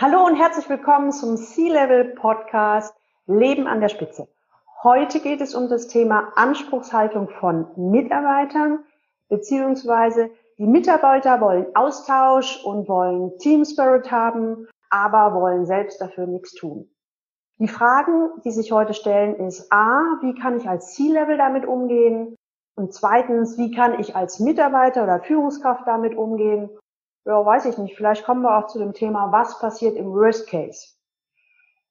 Hallo und herzlich willkommen zum C-Level Podcast Leben an der Spitze. Heute geht es um das Thema Anspruchshaltung von Mitarbeitern, beziehungsweise die Mitarbeiter wollen Austausch und wollen Team Spirit haben, aber wollen selbst dafür nichts tun. Die Fragen, die sich heute stellen, ist A, wie kann ich als C-Level damit umgehen? Und zweitens, wie kann ich als Mitarbeiter oder Führungskraft damit umgehen? Ja, weiß ich nicht. Vielleicht kommen wir auch zu dem Thema, was passiert im Worst Case.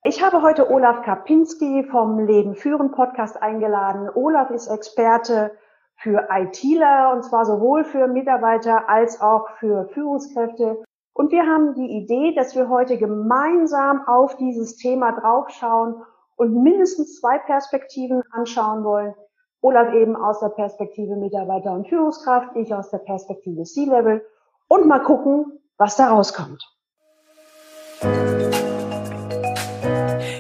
Ich habe heute Olaf Kapinski vom Leben führen Podcast eingeladen. Olaf ist Experte für ITler und zwar sowohl für Mitarbeiter als auch für Führungskräfte. Und wir haben die Idee, dass wir heute gemeinsam auf dieses Thema draufschauen und mindestens zwei Perspektiven anschauen wollen. Olaf eben aus der Perspektive Mitarbeiter und Führungskraft, ich aus der Perspektive C-Level und mal gucken, was da rauskommt.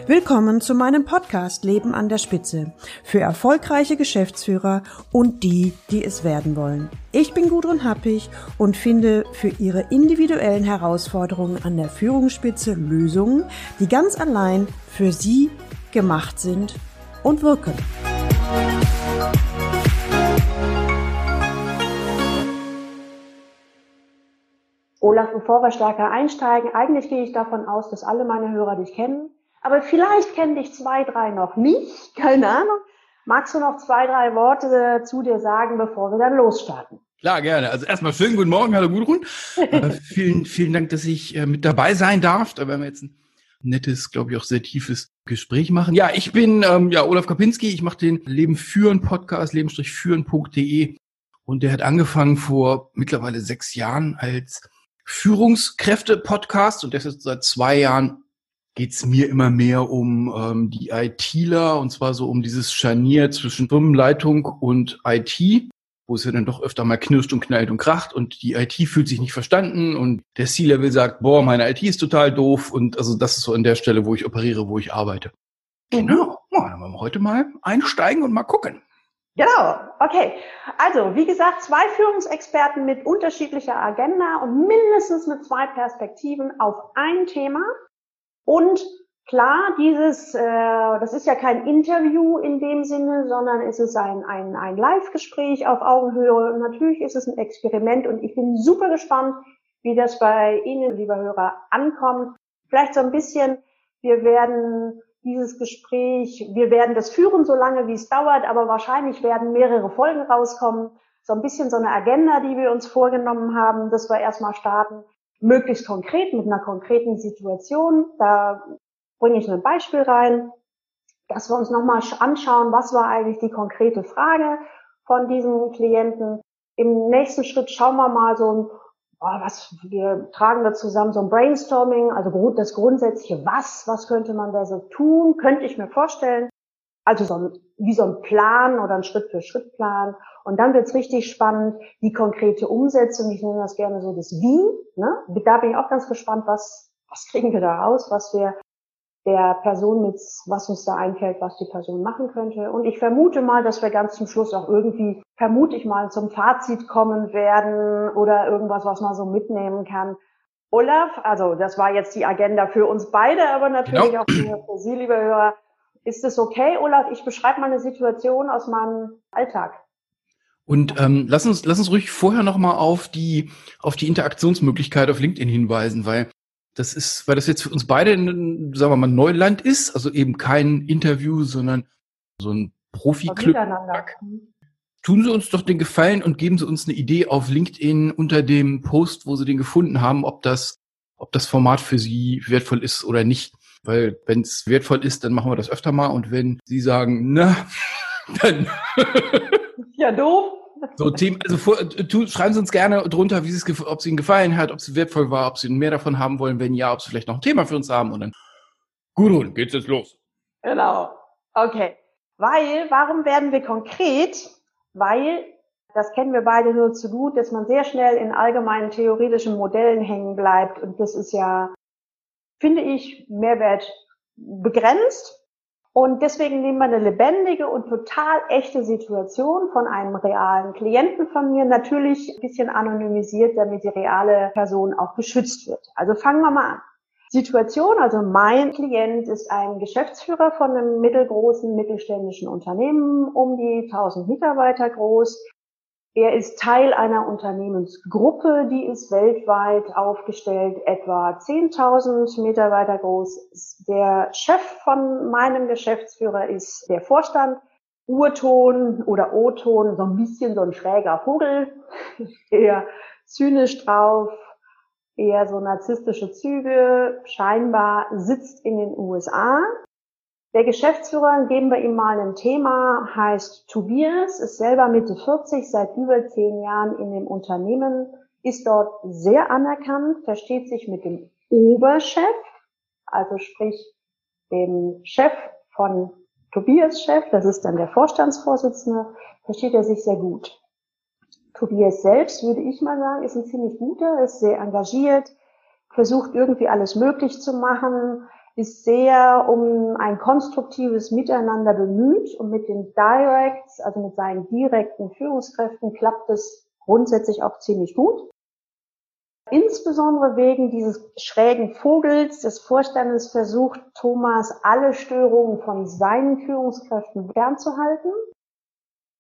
Willkommen zu meinem Podcast Leben an der Spitze für erfolgreiche Geschäftsführer und die, die es werden wollen. Ich bin Gudrun Happig und finde für Ihre individuellen Herausforderungen an der Führungsspitze Lösungen, die ganz allein für Sie gemacht sind und wirken. Olaf, bevor wir stärker einsteigen, eigentlich gehe ich davon aus, dass alle meine Hörer dich kennen. Aber vielleicht kennen dich zwei, drei noch nicht. Keine Ahnung. Magst du noch zwei, drei Worte zu dir sagen, bevor wir dann losstarten? Klar, gerne. Also erstmal schönen guten Morgen, hallo Gudrun. äh, vielen, vielen Dank, dass ich äh, mit dabei sein darf. Da werden wir jetzt ein nettes, glaube ich, auch sehr tiefes Gespräch machen. Ja, ich bin ähm, ja Olaf Kapinski. Ich mache den Leben führen Podcast, leben-führen.de. Und der hat angefangen vor mittlerweile sechs Jahren als Führungskräfte-Podcast und das ist seit zwei Jahren geht's mir immer mehr um ähm, die ITler und zwar so um dieses Scharnier zwischen Firmenleitung und IT, wo es ja dann doch öfter mal knirscht und knallt und kracht und die IT fühlt sich nicht verstanden und der C-Level sagt, boah, meine IT ist total doof und also das ist so an der Stelle, wo ich operiere, wo ich arbeite. Genau, ja, dann wollen wir heute mal einsteigen und mal gucken. Genau, okay. Also, wie gesagt, zwei Führungsexperten mit unterschiedlicher Agenda und mindestens mit zwei Perspektiven auf ein Thema. Und klar, dieses, äh, das ist ja kein Interview in dem Sinne, sondern es ist ein, ein, ein Live-Gespräch auf Augenhöhe. Und natürlich ist es ein Experiment und ich bin super gespannt, wie das bei Ihnen, lieber Hörer, ankommt. Vielleicht so ein bisschen, wir werden dieses Gespräch. Wir werden das führen, so lange wie es dauert, aber wahrscheinlich werden mehrere Folgen rauskommen. So ein bisschen so eine Agenda, die wir uns vorgenommen haben, dass wir erstmal starten. Möglichst konkret mit einer konkreten Situation. Da bringe ich ein Beispiel rein, dass wir uns nochmal anschauen, was war eigentlich die konkrete Frage von diesem Klienten. Im nächsten Schritt schauen wir mal so ein oh, was, wir tragen da zusammen so ein Brainstorming, also das grundsätzliche Was, was könnte man da so tun, könnte ich mir vorstellen. Also so ein, wie so ein Plan oder ein Schritt-für-Schritt-Plan. Und dann wird's richtig spannend, die konkrete Umsetzung. Ich nenne das gerne so das Wie. Ne? Da bin ich auch ganz gespannt, was, was kriegen wir da raus, was wir der Person mit, was uns da einfällt, was die Person machen könnte. Und ich vermute mal, dass wir ganz zum Schluss auch irgendwie, vermute ich mal, zum Fazit kommen werden oder irgendwas, was man so mitnehmen kann. Olaf, also das war jetzt die Agenda für uns beide, aber natürlich genau. auch für, für Sie, liebe Hörer. Ist es okay, Olaf? Ich beschreibe mal eine Situation aus meinem Alltag. Und ähm, lass uns lass uns ruhig vorher noch mal auf die auf die Interaktionsmöglichkeit auf LinkedIn hinweisen, weil das ist, weil das jetzt für uns beide, in, sagen wir mal, Neuland ist, also eben kein Interview, sondern so ein Profi-Club. Tun Sie uns doch den Gefallen und geben Sie uns eine Idee auf LinkedIn unter dem Post, wo Sie den gefunden haben, ob das, ob das Format für Sie wertvoll ist oder nicht. Weil wenn es wertvoll ist, dann machen wir das öfter mal. Und wenn Sie sagen, na, dann. ja, doof. So, Team, also vor, tu, schreiben Sie uns gerne drunter, wie es, ob es Ihnen gefallen hat, ob es wertvoll war, ob Sie mehr davon haben wollen, wenn ja, ob Sie vielleicht noch ein Thema für uns haben und dann, gut, geht's jetzt los. Genau. Okay. Weil, warum werden wir konkret? Weil, das kennen wir beide nur zu gut, dass man sehr schnell in allgemeinen theoretischen Modellen hängen bleibt und das ist ja, finde ich, Mehrwert begrenzt und deswegen nehmen wir eine lebendige und total echte Situation von einem realen Klienten von mir, natürlich ein bisschen anonymisiert, damit die reale Person auch geschützt wird. Also fangen wir mal an. Situation. Also mein Klient ist ein Geschäftsführer von einem mittelgroßen mittelständischen Unternehmen, um die 1000 Mitarbeiter groß. Er ist Teil einer Unternehmensgruppe, die ist weltweit aufgestellt, etwa 10.000 Mitarbeiter groß. Der Chef von meinem Geschäftsführer ist der Vorstand. Urton oder O-Ton, so ein bisschen so ein schräger Vogel, eher zynisch drauf, eher so narzisstische Züge, scheinbar sitzt in den USA. Der Geschäftsführer, geben wir ihm mal ein Thema, heißt Tobias, ist selber Mitte 40, seit über zehn Jahren in dem Unternehmen, ist dort sehr anerkannt, versteht sich mit dem Oberchef, also sprich dem Chef von Tobias Chef, das ist dann der Vorstandsvorsitzende, versteht er sich sehr gut. Tobias selbst, würde ich mal sagen, ist ein ziemlich guter, ist sehr engagiert, versucht irgendwie alles möglich zu machen, ist sehr um ein konstruktives Miteinander bemüht und mit den Directs, also mit seinen direkten Führungskräften, klappt es grundsätzlich auch ziemlich gut. Insbesondere wegen dieses schrägen Vogels des Vorstandes versucht Thomas alle Störungen von seinen Führungskräften fernzuhalten.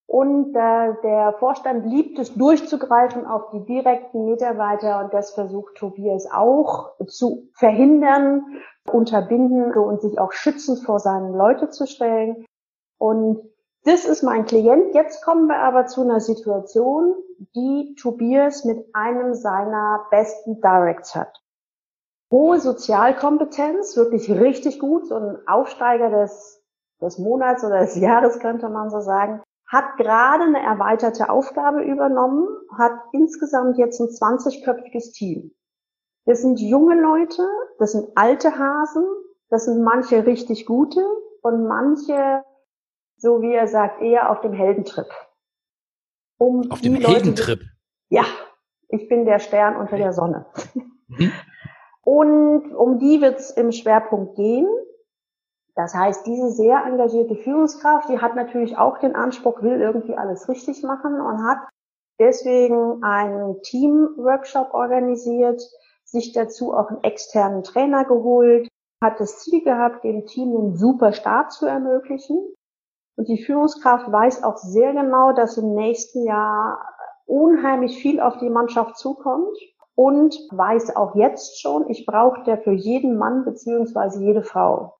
Und äh, der Vorstand liebt es durchzugreifen auf die direkten Mitarbeiter und das versucht Tobias auch zu verhindern, unterbinden und sich auch schützend vor seinen Leute zu stellen. Und das ist mein Klient. Jetzt kommen wir aber zu einer Situation, die Tobias mit einem seiner besten Directs hat. Hohe Sozialkompetenz, wirklich richtig gut, so ein Aufsteiger des, des Monats oder des Jahres könnte man so sagen, hat gerade eine erweiterte Aufgabe übernommen, hat insgesamt jetzt ein 20-köpfiges Team. Das sind junge Leute, das sind alte Hasen, das sind manche richtig gute und manche, so wie er sagt, eher auf dem Heldentrip. Um auf dem Heldentrip? Ja, ich bin der Stern unter der Sonne. Mhm. Und um die wird es im Schwerpunkt gehen. Das heißt, diese sehr engagierte Führungskraft, die hat natürlich auch den Anspruch, will irgendwie alles richtig machen und hat deswegen einen Team-Workshop organisiert, sich dazu auch einen externen Trainer geholt, hat das Ziel gehabt, dem Team einen super Start zu ermöglichen. Und die Führungskraft weiß auch sehr genau, dass im nächsten Jahr unheimlich viel auf die Mannschaft zukommt und weiß auch jetzt schon, ich brauche für jeden Mann beziehungsweise jede Frau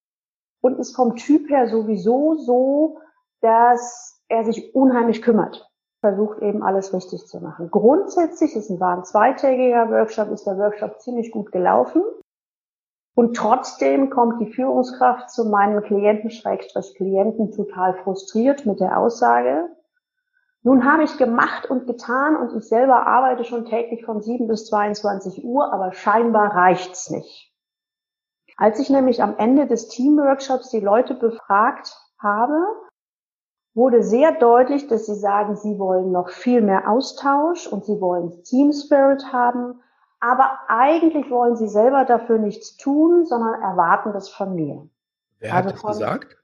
und ist vom Typ her sowieso so, dass er sich unheimlich kümmert. Versucht eben alles richtig zu machen. Grundsätzlich ist ein, war ein zweitägiger Workshop, ist der Workshop ziemlich gut gelaufen. Und trotzdem kommt die Führungskraft zu meinem Klienten, Schrägstrich Klienten, total frustriert mit der Aussage, nun habe ich gemacht und getan und ich selber arbeite schon täglich von 7 bis 22 Uhr, aber scheinbar reicht's nicht. Als ich nämlich am Ende des Teamworkshops die Leute befragt habe, wurde sehr deutlich, dass sie sagen, sie wollen noch viel mehr Austausch und sie wollen Team Spirit haben, aber eigentlich wollen sie selber dafür nichts tun, sondern erwarten das von mir. Wer hat also das gesagt?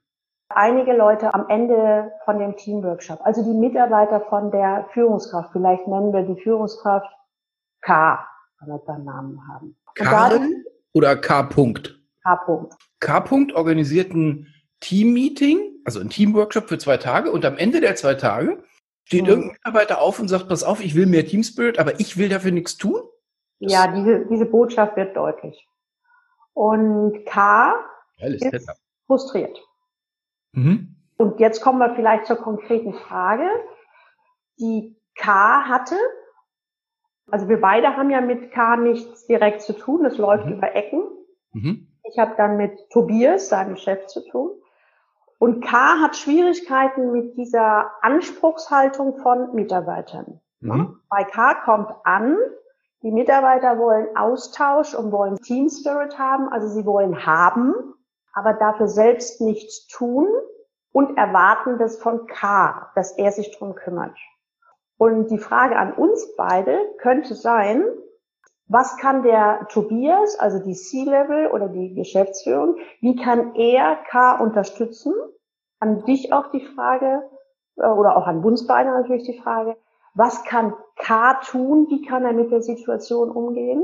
Einige Leute am Ende von dem Teamworkshop, also die Mitarbeiter von der Führungskraft, vielleicht nennen wir die Führungskraft K, wenn wir beim Namen haben. Karin oder K. -Punkt? K-Punkt. K-Punkt organisiert ein Team-Meeting, also ein Team-Workshop für zwei Tage und am Ende der zwei Tage steht mhm. irgendein Mitarbeiter auf und sagt, pass auf, ich will mehr Team Spirit, aber ich will dafür nichts tun? Das ja, diese, diese Botschaft wird deutlich. Und K ist Setup. frustriert. Mhm. Und jetzt kommen wir vielleicht zur konkreten Frage. Die K hatte, also wir beide haben ja mit K nichts direkt zu tun, das läuft mhm. über Ecken. Mhm. Ich habe dann mit Tobias, seinem Chef, zu tun. Und K hat Schwierigkeiten mit dieser Anspruchshaltung von Mitarbeitern. Mhm. Bei K kommt an, die Mitarbeiter wollen Austausch und wollen Team Spirit haben, also sie wollen haben, aber dafür selbst nichts tun und erwarten das von K, dass er sich drum kümmert. Und die Frage an uns beide könnte sein, was kann der Tobias, also die C-Level oder die Geschäftsführung, wie kann er K unterstützen? An dich auch die Frage, äh, oder auch an Bundsbeine natürlich die Frage, was kann K tun? Wie kann er mit der Situation umgehen?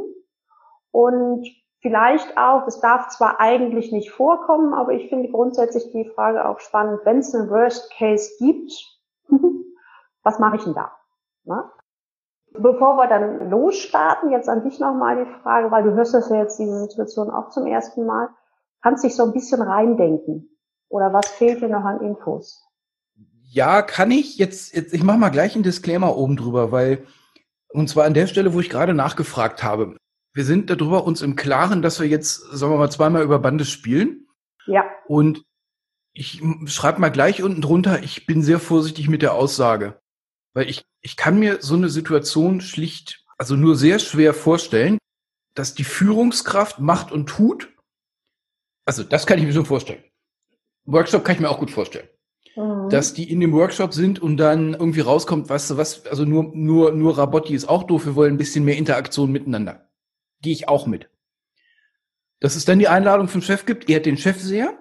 Und vielleicht auch, es darf zwar eigentlich nicht vorkommen, aber ich finde grundsätzlich die Frage auch spannend, wenn es einen Worst Case gibt, was mache ich denn da? Ne? Bevor wir dann losstarten, jetzt an dich nochmal die Frage, weil du hörst das ja jetzt diese Situation auch zum ersten Mal, kannst dich so ein bisschen reindenken. Oder was fehlt dir noch an Infos? Ja, kann ich. Jetzt, jetzt ich mache mal gleich einen Disclaimer oben drüber, weil, und zwar an der Stelle, wo ich gerade nachgefragt habe. Wir sind darüber uns im Klaren, dass wir jetzt, sagen wir mal, zweimal über Bandes spielen. Ja. Und ich schreibe mal gleich unten drunter, ich bin sehr vorsichtig mit der Aussage. Weil ich, ich kann mir so eine Situation schlicht, also nur sehr schwer vorstellen, dass die Führungskraft macht und tut. Also das kann ich mir schon vorstellen. Workshop kann ich mir auch gut vorstellen. Mhm. Dass die in dem Workshop sind und dann irgendwie rauskommt, weißt du was, also nur, nur, nur Rabotti ist auch doof, wir wollen ein bisschen mehr Interaktion miteinander. Gehe ich auch mit. Dass es dann die Einladung vom Chef gibt, er hat den Chef sehr,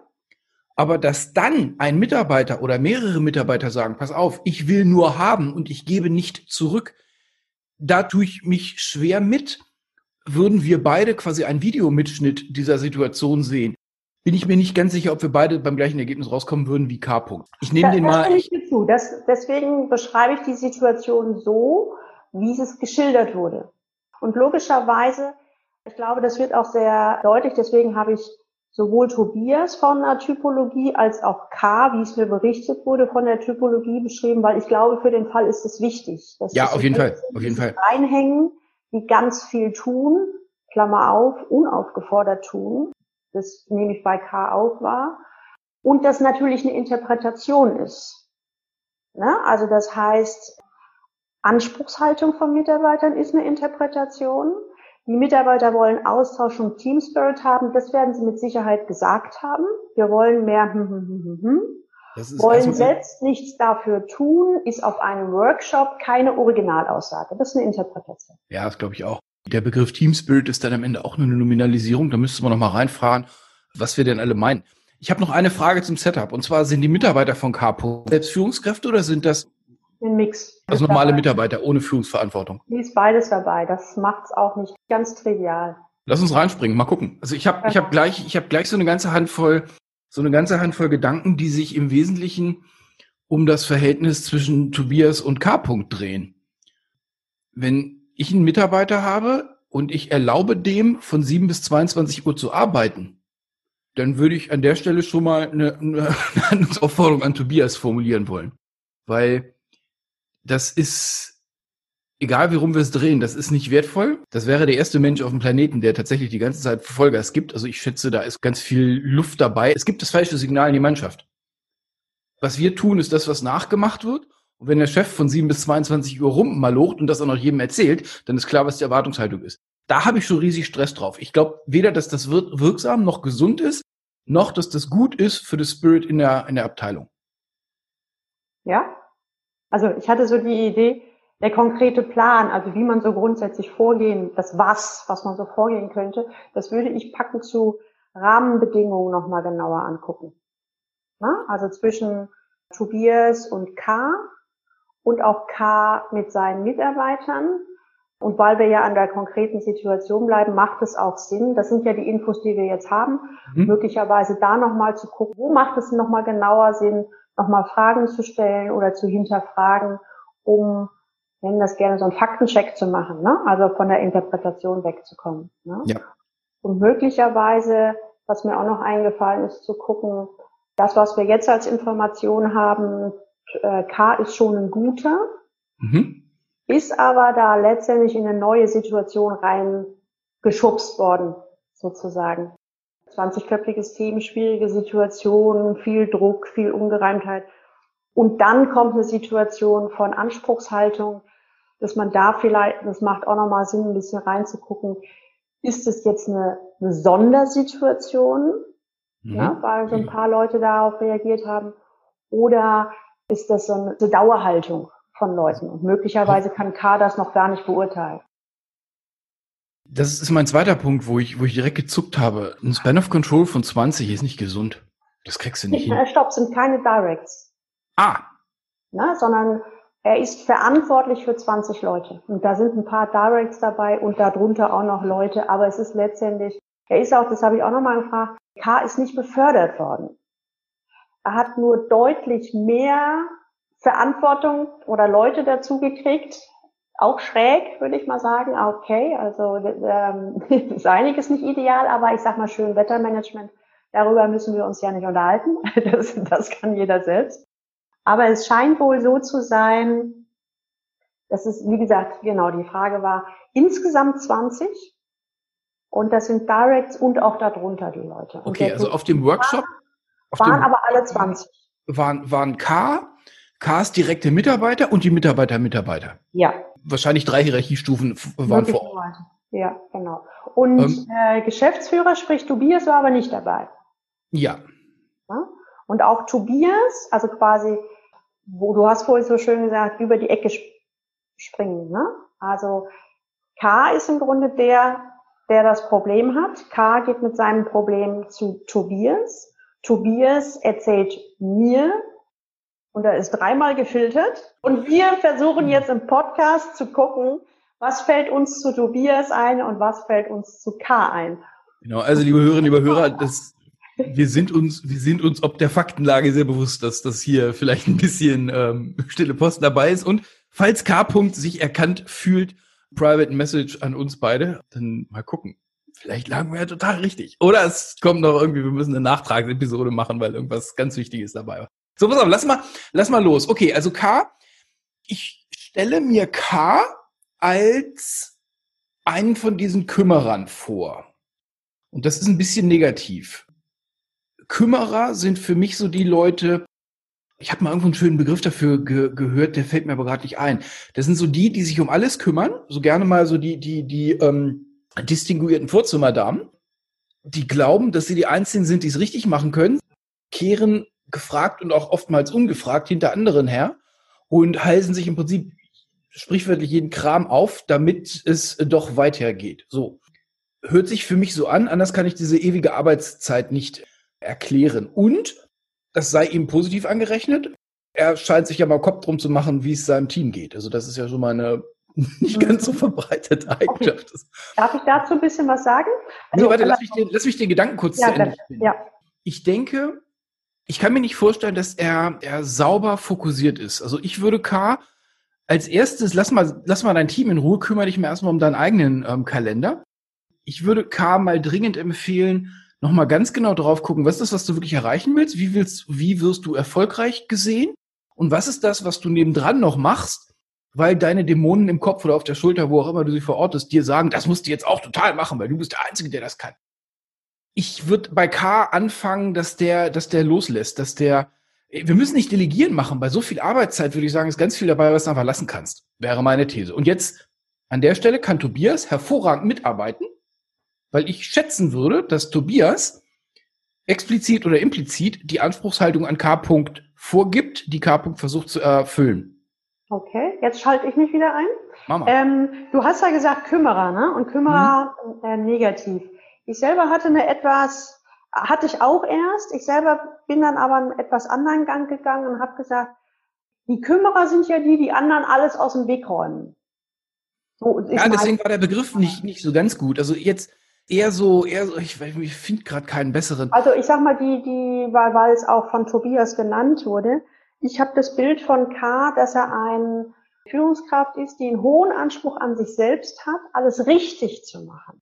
aber dass dann ein Mitarbeiter oder mehrere Mitarbeiter sagen, pass auf, ich will nur haben und ich gebe nicht zurück, da tue ich mich schwer mit. Würden wir beide quasi einen Videomitschnitt dieser Situation sehen, bin ich mir nicht ganz sicher, ob wir beide beim gleichen Ergebnis rauskommen würden wie K. -Punkt. Ich nehme den mal. Das ich zu. Das, deswegen beschreibe ich die Situation so, wie es geschildert wurde. Und logischerweise, ich glaube, das wird auch sehr deutlich, deswegen habe ich sowohl Tobias von der Typologie als auch K, wie es mir berichtet wurde, von der Typologie beschrieben, weil ich glaube, für den Fall ist es wichtig. Dass ja, auf jeden Fall, auf jeden Fall. Reinhängen, die ganz viel tun, Klammer auf, unaufgefordert tun. Das nehme ich bei K auch wahr. Und das natürlich eine Interpretation ist. Ne? Also das heißt, Anspruchshaltung von Mitarbeitern ist eine Interpretation. Die Mitarbeiter wollen Austausch und Team Spirit haben. Das werden sie mit Sicherheit gesagt haben. Wir wollen mehr, hm, hm, hm, hm, hm. wollen also selbst nichts dafür tun, ist auf einem Workshop keine Originalaussage. Das ist eine Interpretation. Ja, das glaube ich auch. Der Begriff Team Spirit ist dann am Ende auch nur eine Nominalisierung. Da müsste man noch mal reinfahren, was wir denn alle meinen. Ich habe noch eine Frage zum Setup. Und zwar, sind die Mitarbeiter von Capo selbst Führungskräfte oder sind das ein Mix. Also normale. Mitarbeiter ohne Führungsverantwortung. Wie ist beides dabei. Das macht's auch nicht ganz trivial. Lass uns reinspringen, mal gucken. Also ich habe ich hab gleich ich habe gleich so eine ganze Handvoll so eine ganze Handvoll Gedanken, die sich im Wesentlichen um das Verhältnis zwischen Tobias und K. -Punkt drehen. Wenn ich einen Mitarbeiter habe und ich erlaube dem von 7 bis 22 Uhr zu arbeiten, dann würde ich an der Stelle schon mal eine, eine Handlungsaufforderung an Tobias formulieren wollen. Weil das ist, egal wie rum wir es drehen, das ist nicht wertvoll. Das wäre der erste Mensch auf dem Planeten, der tatsächlich die ganze Zeit Vollgas gibt. Also ich schätze, da ist ganz viel Luft dabei. Es gibt das falsche Signal in die Mannschaft. Was wir tun, ist das, was nachgemacht wird. Und wenn der Chef von 7 bis 22 Uhr rum mal locht und das auch noch jedem erzählt, dann ist klar, was die Erwartungshaltung ist. Da habe ich schon riesig Stress drauf. Ich glaube weder, dass das wirksam noch gesund ist, noch dass das gut ist für das Spirit in der, in der Abteilung. Ja, also ich hatte so die Idee, der konkrete Plan, also wie man so grundsätzlich vorgehen, das Was, was man so vorgehen könnte, das würde ich packen zu Rahmenbedingungen nochmal genauer angucken. Na? Also zwischen Tobias und K und auch K mit seinen Mitarbeitern. Und weil wir ja an der konkreten Situation bleiben, macht es auch Sinn. Das sind ja die Infos, die wir jetzt haben. Mhm. Möglicherweise da nochmal zu gucken, wo macht es nochmal genauer Sinn, nochmal Fragen zu stellen oder zu hinterfragen, um, nennen das gerne so einen Faktencheck zu machen, ne? also von der Interpretation wegzukommen. Ne? Ja. Und möglicherweise, was mir auch noch eingefallen ist, zu gucken, das, was wir jetzt als Information haben, äh, K ist schon ein guter, mhm. ist aber da letztendlich in eine neue Situation reingeschubst worden, sozusagen. 20-köpfiges Team, schwierige Situationen, viel Druck, viel Ungereimtheit. Und dann kommt eine Situation von Anspruchshaltung, dass man da vielleicht, das macht auch nochmal Sinn, ein bisschen reinzugucken, ist es jetzt eine, eine Sondersituation, mhm. ja, weil so ein paar Leute darauf reagiert haben, oder ist das so eine Dauerhaltung von Leuten? Und möglicherweise kann K das noch gar nicht beurteilen. Das ist mein zweiter Punkt, wo ich, wo ich direkt gezuckt habe. Ein Span of Control von 20 ist nicht gesund. Das kriegst du nicht, hin. Stopp, sind keine Directs. Ah. Na, sondern er ist verantwortlich für 20 Leute. Und da sind ein paar Directs dabei und darunter auch noch Leute. Aber es ist letztendlich Er ist auch, das habe ich auch nochmal gefragt, K ist nicht befördert worden. Er hat nur deutlich mehr Verantwortung oder Leute dazu gekriegt. Auch schräg, würde ich mal sagen. Okay, also ähm, ist einiges nicht ideal, aber ich sag mal schön Wettermanagement. Darüber müssen wir uns ja nicht unterhalten. Das, das kann jeder selbst. Aber es scheint wohl so zu sein, dass es, wie gesagt, genau, die Frage war, insgesamt 20 und das sind Directs und auch darunter die Leute. Okay, also auf dem Workshop auf waren dem, aber alle 20. Waren, waren K, Ks direkte Mitarbeiter und die Mitarbeiter Mitarbeiter. Ja. Wahrscheinlich drei Hierarchiestufen waren vor Ort. Ja, genau. Und ähm, äh, Geschäftsführer, sprich Tobias, war aber nicht dabei. Ja. ja. Und auch Tobias, also quasi, wo du hast vorhin so schön gesagt, über die Ecke springen. Ne? Also K ist im Grunde der, der das Problem hat. K geht mit seinem Problem zu Tobias. Tobias erzählt mir, und er ist dreimal gefiltert. Und wir versuchen jetzt im Podcast zu gucken, was fällt uns zu Tobias ein und was fällt uns zu K ein. Genau, also liebe Hörerinnen, liebe Hörer, das, wir sind uns, wir sind uns ob der Faktenlage sehr bewusst, dass das hier vielleicht ein bisschen ähm, stille Post dabei ist. Und falls K. -Punkt sich erkannt fühlt, Private Message an uns beide, dann mal gucken. Vielleicht lagen wir ja total richtig. Oder es kommt noch irgendwie, wir müssen eine Nachtragsepisode machen, weil irgendwas ganz Wichtiges dabei war. So, pass auf, lass mal, lass mal los. Okay, also K. Ich stelle mir K als einen von diesen Kümmerern vor. Und das ist ein bisschen negativ. Kümmerer sind für mich so die Leute, ich habe mal irgendwo einen schönen Begriff dafür ge gehört, der fällt mir aber gerade nicht ein. Das sind so die, die sich um alles kümmern, so gerne mal so die, die, die ähm, distinguierten Vorzimmerdamen, die glauben, dass sie die Einzigen sind, die es richtig machen können, kehren gefragt und auch oftmals ungefragt hinter anderen her und halsen sich im Prinzip sprichwörtlich jeden Kram auf, damit es doch weitergeht. So. Hört sich für mich so an, anders kann ich diese ewige Arbeitszeit nicht erklären. Und das sei ihm positiv angerechnet. Er scheint sich ja mal Kopf drum zu machen, wie es seinem Team geht. Also das ist ja schon mal eine nicht ganz so verbreitete Eigenschaft. Okay. Darf ich dazu ein bisschen was sagen? Also, nee, warte, lass mich, den, lass mich den Gedanken kurz ja, zu Ende ja. Ich denke, ich kann mir nicht vorstellen, dass er, er sauber fokussiert ist. Also ich würde K als erstes, lass mal, lass mal dein Team in Ruhe, kümmere dich mal erstmal um deinen eigenen ähm, Kalender. Ich würde K mal dringend empfehlen, nochmal ganz genau drauf gucken, was ist das, was du wirklich erreichen willst? Wie willst, wie wirst du erfolgreich gesehen? Und was ist das, was du nebendran noch machst? Weil deine Dämonen im Kopf oder auf der Schulter, wo auch immer du sie verortest, dir sagen, das musst du jetzt auch total machen, weil du bist der Einzige, der das kann ich würde bei K anfangen, dass der, dass der loslässt, dass der, wir müssen nicht delegieren machen. Bei so viel Arbeitszeit würde ich sagen, ist ganz viel dabei, was du einfach lassen kannst. Wäre meine These. Und jetzt an der Stelle kann Tobias hervorragend mitarbeiten, weil ich schätzen würde, dass Tobias explizit oder implizit die Anspruchshaltung an K. -Punkt vorgibt, die K. -Punkt versucht zu erfüllen. Okay, jetzt schalte ich mich wieder ein. Mama. Ähm, du hast ja gesagt Kümmerer, ne? Und Kümmerer mhm. äh, negativ. Ich selber hatte eine etwas, hatte ich auch erst. Ich selber bin dann aber einen etwas anderen Gang gegangen und habe gesagt, die Kümmerer sind ja die, die anderen alles aus dem Weg räumen. So, ja, deswegen war der Begriff nicht, nicht so ganz gut. Also jetzt eher so, eher so, ich, ich finde gerade keinen besseren. Also ich sag mal, die, die, weil, weil es auch von Tobias genannt wurde, ich habe das Bild von K, dass er ein Führungskraft ist, die einen hohen Anspruch an sich selbst hat, alles richtig zu machen.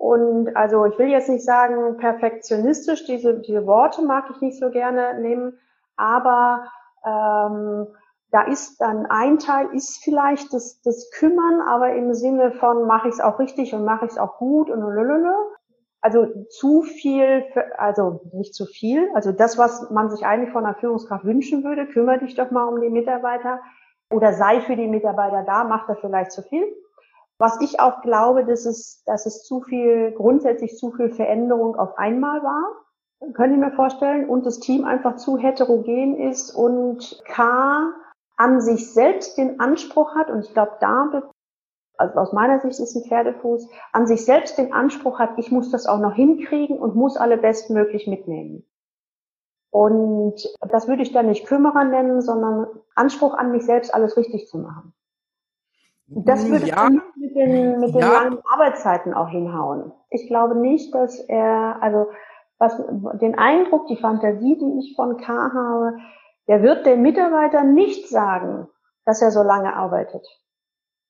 Und also ich will jetzt nicht sagen perfektionistisch, diese, diese Worte mag ich nicht so gerne nehmen, aber ähm, da ist dann ein Teil ist vielleicht das, das Kümmern, aber im Sinne von mache ich es auch richtig und mache ich es auch gut und lulululu. Also zu viel, also nicht zu viel, also das, was man sich eigentlich von einer Führungskraft wünschen würde, kümmere dich doch mal um die Mitarbeiter oder sei für die Mitarbeiter da, macht er vielleicht zu viel. Was ich auch glaube, dass es, dass es zu viel, grundsätzlich zu viel Veränderung auf einmal war. Können Sie mir vorstellen? Und das Team einfach zu heterogen ist und K an sich selbst den Anspruch hat, und ich glaube, da, also aus meiner Sicht ist ein Pferdefuß, an sich selbst den Anspruch hat, ich muss das auch noch hinkriegen und muss alle bestmöglich mitnehmen. Und das würde ich dann nicht Kümmerer nennen, sondern Anspruch an mich selbst, alles richtig zu machen. Das würde ja, mit den, mit den ja. langen Arbeitszeiten auch hinhauen. Ich glaube nicht, dass er, also was den Eindruck, die Fantasie, die ich von K habe, der wird den Mitarbeitern nicht sagen, dass er so lange arbeitet.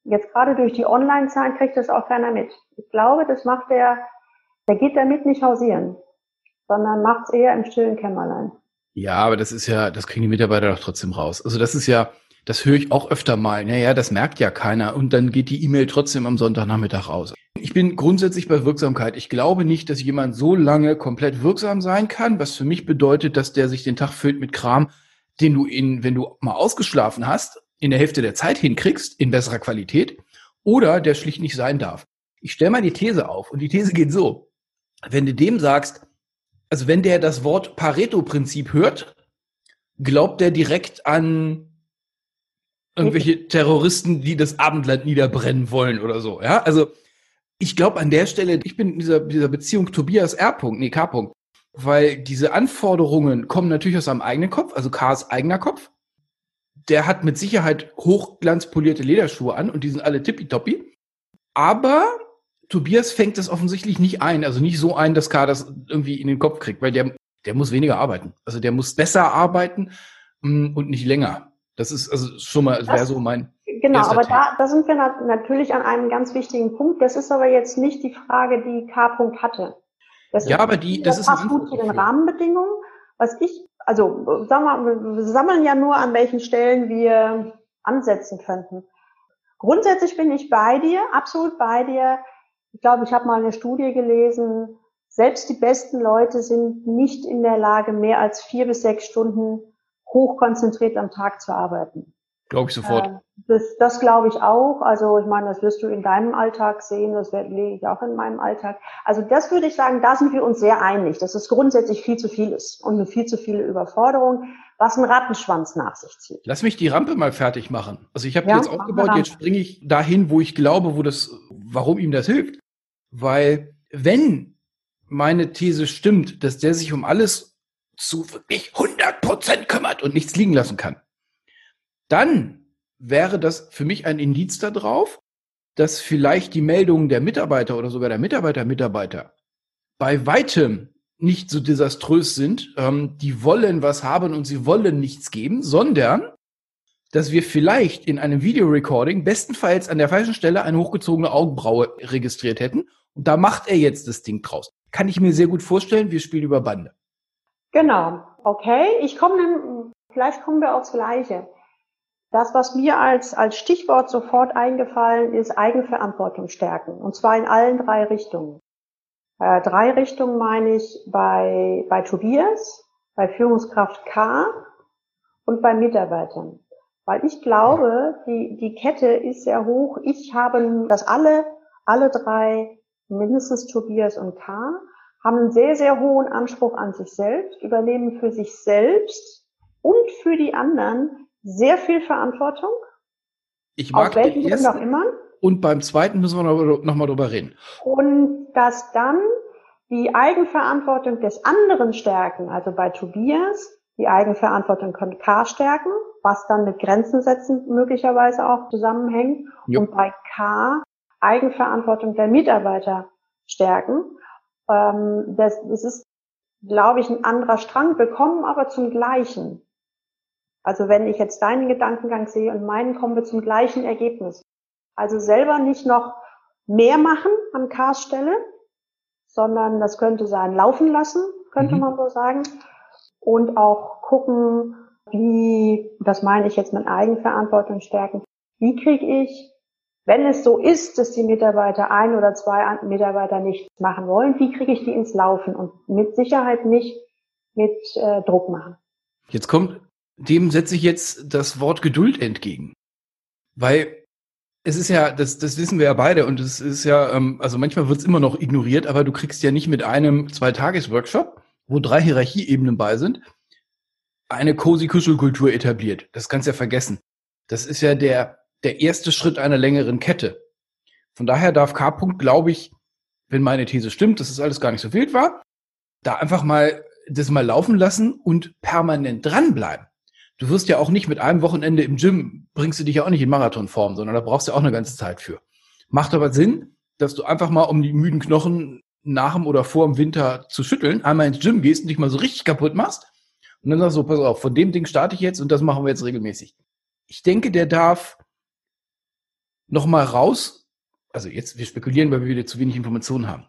Jetzt gerade durch die Online-Zahlen kriegt das auch keiner mit. Ich glaube, das macht er, der geht damit nicht hausieren, sondern macht es eher im stillen Kämmerlein. Ja, aber das ist ja, das kriegen die Mitarbeiter doch trotzdem raus. Also das ist ja, das höre ich auch öfter mal. Naja, das merkt ja keiner und dann geht die E-Mail trotzdem am Sonntagnachmittag raus. Ich bin grundsätzlich bei Wirksamkeit. Ich glaube nicht, dass jemand so lange komplett wirksam sein kann, was für mich bedeutet, dass der sich den Tag füllt mit Kram, den du in, wenn du mal ausgeschlafen hast, in der Hälfte der Zeit hinkriegst, in besserer Qualität, oder der schlicht nicht sein darf. Ich stelle mal die These auf und die These geht so. Wenn du dem sagst, also wenn der das Wort Pareto-Prinzip hört, glaubt er direkt an irgendwelche Terroristen, die das Abendland niederbrennen wollen oder so. Ja, also ich glaube an der Stelle, ich bin in dieser, dieser Beziehung Tobias R. nee, K. Weil diese Anforderungen kommen natürlich aus seinem eigenen Kopf, also K.'s eigener Kopf. Der hat mit Sicherheit hochglanzpolierte Lederschuhe an und die sind alle tippitoppi. Aber Tobias fängt das offensichtlich nicht ein, also nicht so ein, dass K das irgendwie in den Kopf kriegt, weil der, der muss weniger arbeiten. Also der muss besser arbeiten mm, und nicht länger. Das ist also schon mal, wäre so mein. Genau, aber da, da sind wir natürlich an einem ganz wichtigen Punkt. Das ist aber jetzt nicht die Frage, die K. -Punkt hatte. Das ja, ist, aber die, das, das passt gut zu den Rahmenbedingungen. Was ich, also sagen wir, wir sammeln ja nur, an welchen Stellen wir ansetzen könnten. Grundsätzlich bin ich bei dir, absolut bei dir. Ich glaube, ich habe mal eine Studie gelesen, selbst die besten Leute sind nicht in der Lage, mehr als vier bis sechs Stunden hochkonzentriert am Tag zu arbeiten. Glaube ich sofort. Äh, das, das glaube ich auch. Also ich meine, das wirst du in deinem Alltag sehen, das lege ich auch in meinem Alltag. Also das würde ich sagen, da sind wir uns sehr einig, dass es grundsätzlich viel zu viel ist und eine viel zu viele Überforderung, was einen Rattenschwanz nach sich zieht. Lass mich die Rampe mal fertig machen. Also ich habe ja, die jetzt aufgebaut, jetzt springe ich dahin, wo ich glaube, wo das, warum ihm das hilft. Weil wenn meine These stimmt, dass der sich um alles zu wirklich 100 Prozent kümmert und nichts liegen lassen kann, dann wäre das für mich ein Indiz darauf, dass vielleicht die Meldungen der Mitarbeiter oder sogar der Mitarbeiter Mitarbeiter bei weitem nicht so desaströs sind. Ähm, die wollen was haben und sie wollen nichts geben, sondern dass wir vielleicht in einem Videorecording bestenfalls an der falschen Stelle eine hochgezogene Augenbraue registriert hätten. Und da macht er jetzt das Ding draus. Kann ich mir sehr gut vorstellen. Wir spielen über Bande. Genau. Okay. Ich komme vielleicht kommen wir aufs Gleiche. Das, was mir als, als Stichwort sofort eingefallen ist, Eigenverantwortung stärken. Und zwar in allen drei Richtungen. Äh, drei Richtungen meine ich bei, bei Tobias, bei Führungskraft K und bei Mitarbeitern. Weil ich glaube, die, die Kette ist sehr hoch. Ich habe, dass alle, alle drei, mindestens Tobias und K, haben einen sehr, sehr hohen Anspruch an sich selbst, übernehmen für sich selbst und für die anderen sehr viel Verantwortung. Ich mag auf welchen Grund auch immer. Und beim zweiten müssen wir noch, noch mal drüber reden. Und dass dann die Eigenverantwortung des anderen stärken, also bei Tobias die Eigenverantwortung von K stärken, was dann mit Grenzen setzen möglicherweise auch zusammenhängt. Jo. Und bei K Eigenverantwortung der Mitarbeiter stärken. Ähm, das, das ist, glaube ich, ein anderer Strang. Wir kommen aber zum gleichen. Also wenn ich jetzt deinen Gedankengang sehe und meinen, kommen wir zum gleichen Ergebnis. Also selber nicht noch mehr machen an Cars Stelle, sondern das könnte sein, laufen lassen, könnte mhm. man so sagen. Und auch gucken, wie, das meine ich jetzt mit Eigenverantwortung stärken, wie kriege ich, wenn es so ist, dass die Mitarbeiter ein oder zwei Mitarbeiter nichts machen wollen, wie kriege ich die ins Laufen und mit Sicherheit nicht mit äh, Druck machen. Jetzt kommt dem setze ich jetzt das Wort Geduld entgegen. Weil es ist ja, das, das wissen wir ja beide und es ist ja, ähm, also manchmal wird es immer noch ignoriert, aber du kriegst ja nicht mit einem Zwei-Tages-Workshop, wo drei Hierarchieebenen bei sind, eine cozy Kuschelkultur etabliert. Das kannst du ja vergessen. Das ist ja der, der erste Schritt einer längeren Kette. Von daher darf K. -Punkt, glaube ich, wenn meine These stimmt, dass es das alles gar nicht so wild war, da einfach mal das mal laufen lassen und permanent dranbleiben. du wirst ja auch nicht mit einem Wochenende im Gym, bringst du dich ja auch nicht in Marathonform, sondern da brauchst du auch eine ganze Zeit für. Macht aber Sinn, dass du einfach mal um die müden Knochen nach dem oder vor dem Winter zu schütteln, einmal ins Gym gehst und dich mal so richtig kaputt machst. Und dann sagst du, pass auf, von dem Ding starte ich jetzt und das machen wir jetzt regelmäßig. Ich denke, der darf noch mal raus. Also jetzt, wir spekulieren, weil wir wieder zu wenig Informationen haben.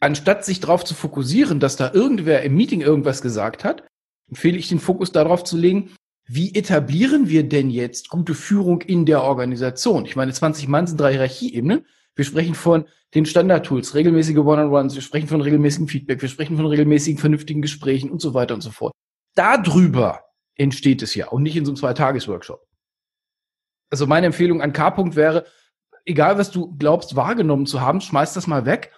Anstatt sich darauf zu fokussieren, dass da irgendwer im Meeting irgendwas gesagt hat, empfehle ich den Fokus darauf zu legen, wie etablieren wir denn jetzt gute Führung in der Organisation? Ich meine, 20 Mann sind drei Hierarchieebenen. Wir sprechen von den Standard-Tools, regelmäßige One-on-Ones, wir sprechen von regelmäßigem Feedback, wir sprechen von regelmäßigen, vernünftigen Gesprächen und so weiter und so fort. Darüber entsteht es ja und nicht in so einem Zwei-Tages-Workshop. Also meine Empfehlung an K-Punkt wäre, egal was du glaubst wahrgenommen zu haben, schmeiß das mal weg.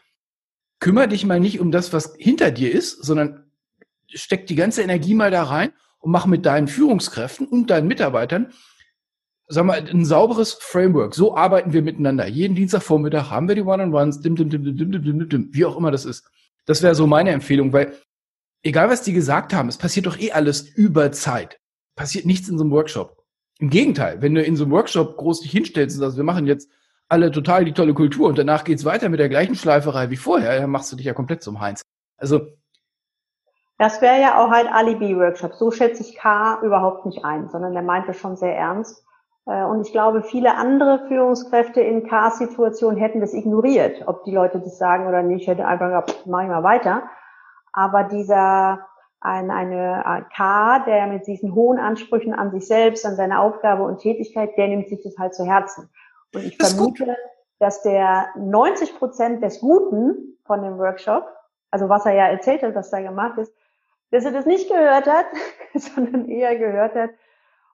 Kümmer dich mal nicht um das, was hinter dir ist, sondern steck die ganze Energie mal da rein und mach mit deinen Führungskräften und deinen Mitarbeitern sag mal, ein sauberes Framework. So arbeiten wir miteinander. Jeden Dienstagvormittag haben wir die One-on-Ones, dim, dim, dim, dim, dim, dim, dim, dim, wie auch immer das ist. Das wäre so meine Empfehlung, weil egal was die gesagt haben, es passiert doch eh alles über Zeit. Passiert nichts in so einem Workshop. Im Gegenteil, wenn du in so einem Workshop groß dich hinstellst und sagst, wir machen jetzt alle total die tolle Kultur und danach geht's weiter mit der gleichen Schleiferei wie vorher, dann machst du dich ja komplett zum Heinz. Also das wäre ja auch ein Alibi-Workshop. So schätze ich K überhaupt nicht ein, sondern er meinte schon sehr ernst. Äh, und ich glaube, viele andere Führungskräfte in K-Situationen hätten das ignoriert. Ob die Leute das sagen oder nicht, hätte einfach gesagt, mach ich mal weiter. Aber dieser, ein, eine K, der mit diesen hohen Ansprüchen an sich selbst, an seine Aufgabe und Tätigkeit, der nimmt sich das halt zu Herzen. Und ich das vermute, dass der 90 Prozent des Guten von dem Workshop, also was er ja erzählt hat, was da gemacht ist, dass er das nicht gehört hat, sondern eher gehört hat,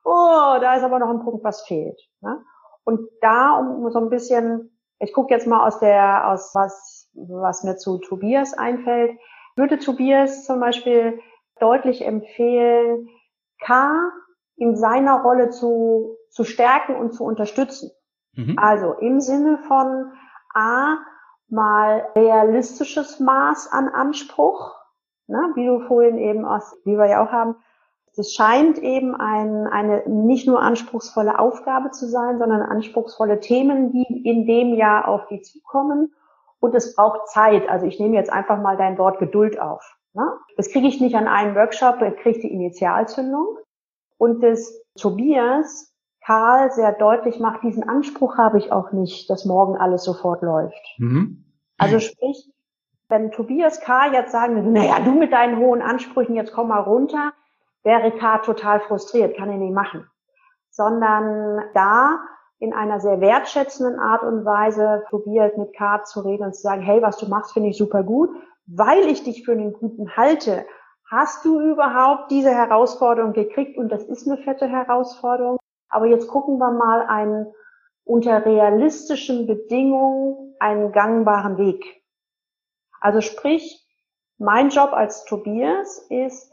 oh, da ist aber noch ein Punkt, was fehlt. Ne? Und da, um so ein bisschen, ich gucke jetzt mal aus der, aus was, was mir zu Tobias einfällt, würde Tobias zum Beispiel deutlich empfehlen, K in seiner Rolle zu, zu stärken und zu unterstützen. Mhm. Also im Sinne von A, mal realistisches Maß an Anspruch, ne, wie du vorhin eben aus, wie wir ja auch haben, das scheint eben ein, eine nicht nur anspruchsvolle Aufgabe zu sein, sondern anspruchsvolle Themen, die in dem Jahr auf die zukommen. Und es braucht Zeit. Also ich nehme jetzt einfach mal dein Wort Geduld auf. Ne? Das kriege ich nicht an einem Workshop, da kriege ich die Initialzündung. Und das Tobias Karl sehr deutlich macht, diesen Anspruch habe ich auch nicht, dass morgen alles sofort läuft. Mhm. Also sprich, wenn Tobias Karl jetzt sagen würde, naja, du mit deinen hohen Ansprüchen, jetzt komm mal runter, wäre K total frustriert, kann ich nicht machen. Sondern da in einer sehr wertschätzenden Art und Weise probiert mit K zu reden und zu sagen, hey, was du machst, finde ich super gut, weil ich dich für einen guten halte. Hast du überhaupt diese Herausforderung gekriegt? Und das ist eine fette Herausforderung. Aber jetzt gucken wir mal einen unter realistischen Bedingungen einen gangbaren Weg. Also sprich, mein Job als Tobias ist,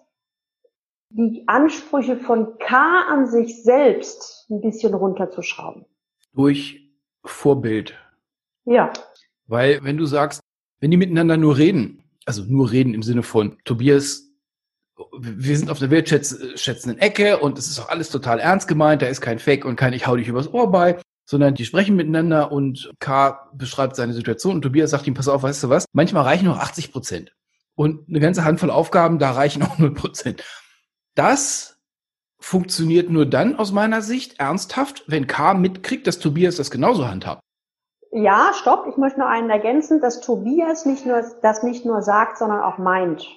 die Ansprüche von K an sich selbst ein bisschen runterzuschrauben. Durch Vorbild. Ja. Weil wenn du sagst, wenn die miteinander nur reden, also nur reden im Sinne von Tobias, wir sind auf der wertschätzenden Ecke und es ist auch alles total ernst gemeint, da ist kein Fake und kein Ich hau dich übers Ohr bei, sondern die sprechen miteinander und K beschreibt seine Situation und Tobias sagt ihm, pass auf, weißt du was, manchmal reichen noch 80 Prozent. Und eine ganze Handvoll Aufgaben, da reichen auch 0 Prozent. Das funktioniert nur dann aus meiner Sicht ernsthaft, wenn K mitkriegt, dass Tobias das genauso handhabt. Ja, stopp, ich möchte nur einen ergänzen, dass Tobias nicht nur, das nicht nur sagt, sondern auch meint.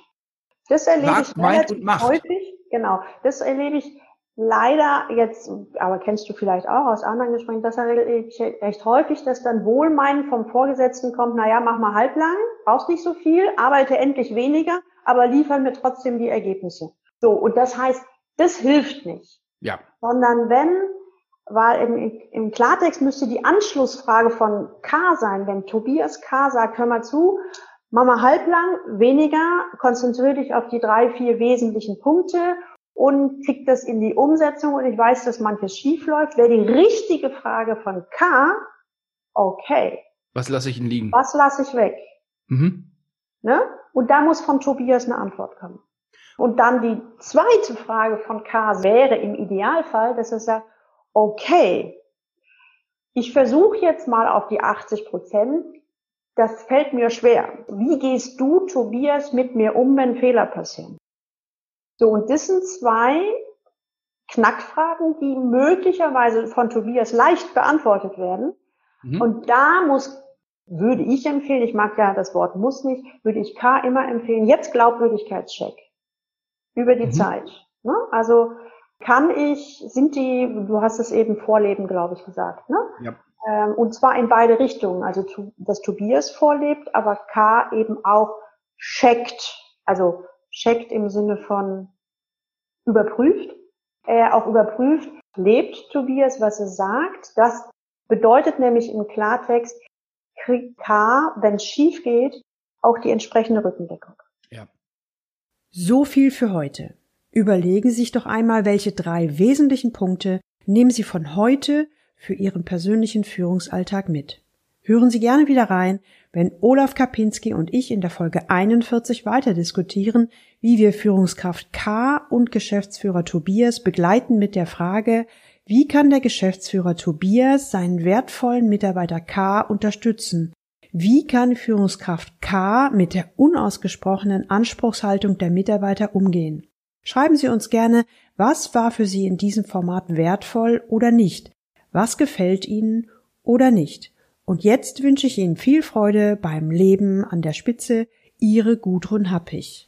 Das erlebe sagt, ich relativ häufig. Genau, das erlebe ich leider jetzt, aber kennst du vielleicht auch aus anderen Gesprächen, das erlebe ich recht häufig, dass dann Wohlmeinen vom Vorgesetzten kommt, naja, mach mal halblang, brauchst nicht so viel, arbeite endlich weniger, aber liefern mir trotzdem die Ergebnisse. So, und das heißt, das hilft nicht. Ja. Sondern wenn, weil im, im Klartext müsste die Anschlussfrage von K sein, wenn Tobias K sagt, hör mal zu, mach mal halblang, weniger, konzentriere dich auf die drei, vier wesentlichen Punkte und krieg das in die Umsetzung und ich weiß, dass manches schief läuft, wäre die richtige Frage von K, okay. Was lasse ich ihn liegen? Was lasse ich weg? Mhm. Ne? Und da muss von Tobias eine Antwort kommen. Und dann die zweite Frage von K wäre im Idealfall, dass er sagt, okay, ich versuche jetzt mal auf die 80 Prozent. Das fällt mir schwer. Wie gehst du, Tobias, mit mir um, wenn Fehler passieren? So, und das sind zwei Knackfragen, die möglicherweise von Tobias leicht beantwortet werden. Mhm. Und da muss, würde ich empfehlen, ich mag ja das Wort muss nicht, würde ich K immer empfehlen, jetzt Glaubwürdigkeitscheck über die mhm. Zeit. Ne? Also kann ich, sind die, du hast es eben Vorleben, glaube ich, gesagt, ne? Ja. Ähm, und zwar in beide Richtungen. Also dass Tobias vorlebt, aber K eben auch checkt, also checkt im Sinne von überprüft, äh, auch überprüft, lebt Tobias, was er sagt. Das bedeutet nämlich im Klartext, kriegt K, wenn es schief geht, auch die entsprechende Rückendeckung. Ja. So viel für heute. Überlegen Sie sich doch einmal, welche drei wesentlichen Punkte nehmen Sie von heute für Ihren persönlichen Führungsalltag mit. Hören Sie gerne wieder rein, wenn Olaf Kapinski und ich in der Folge 41 weiter diskutieren, wie wir Führungskraft K und Geschäftsführer Tobias begleiten mit der Frage, wie kann der Geschäftsführer Tobias seinen wertvollen Mitarbeiter K unterstützen wie kann Führungskraft K mit der unausgesprochenen Anspruchshaltung der Mitarbeiter umgehen? Schreiben Sie uns gerne, was war für Sie in diesem Format wertvoll oder nicht? Was gefällt Ihnen oder nicht? Und jetzt wünsche ich Ihnen viel Freude beim Leben an der Spitze. Ihre Gudrun. Musik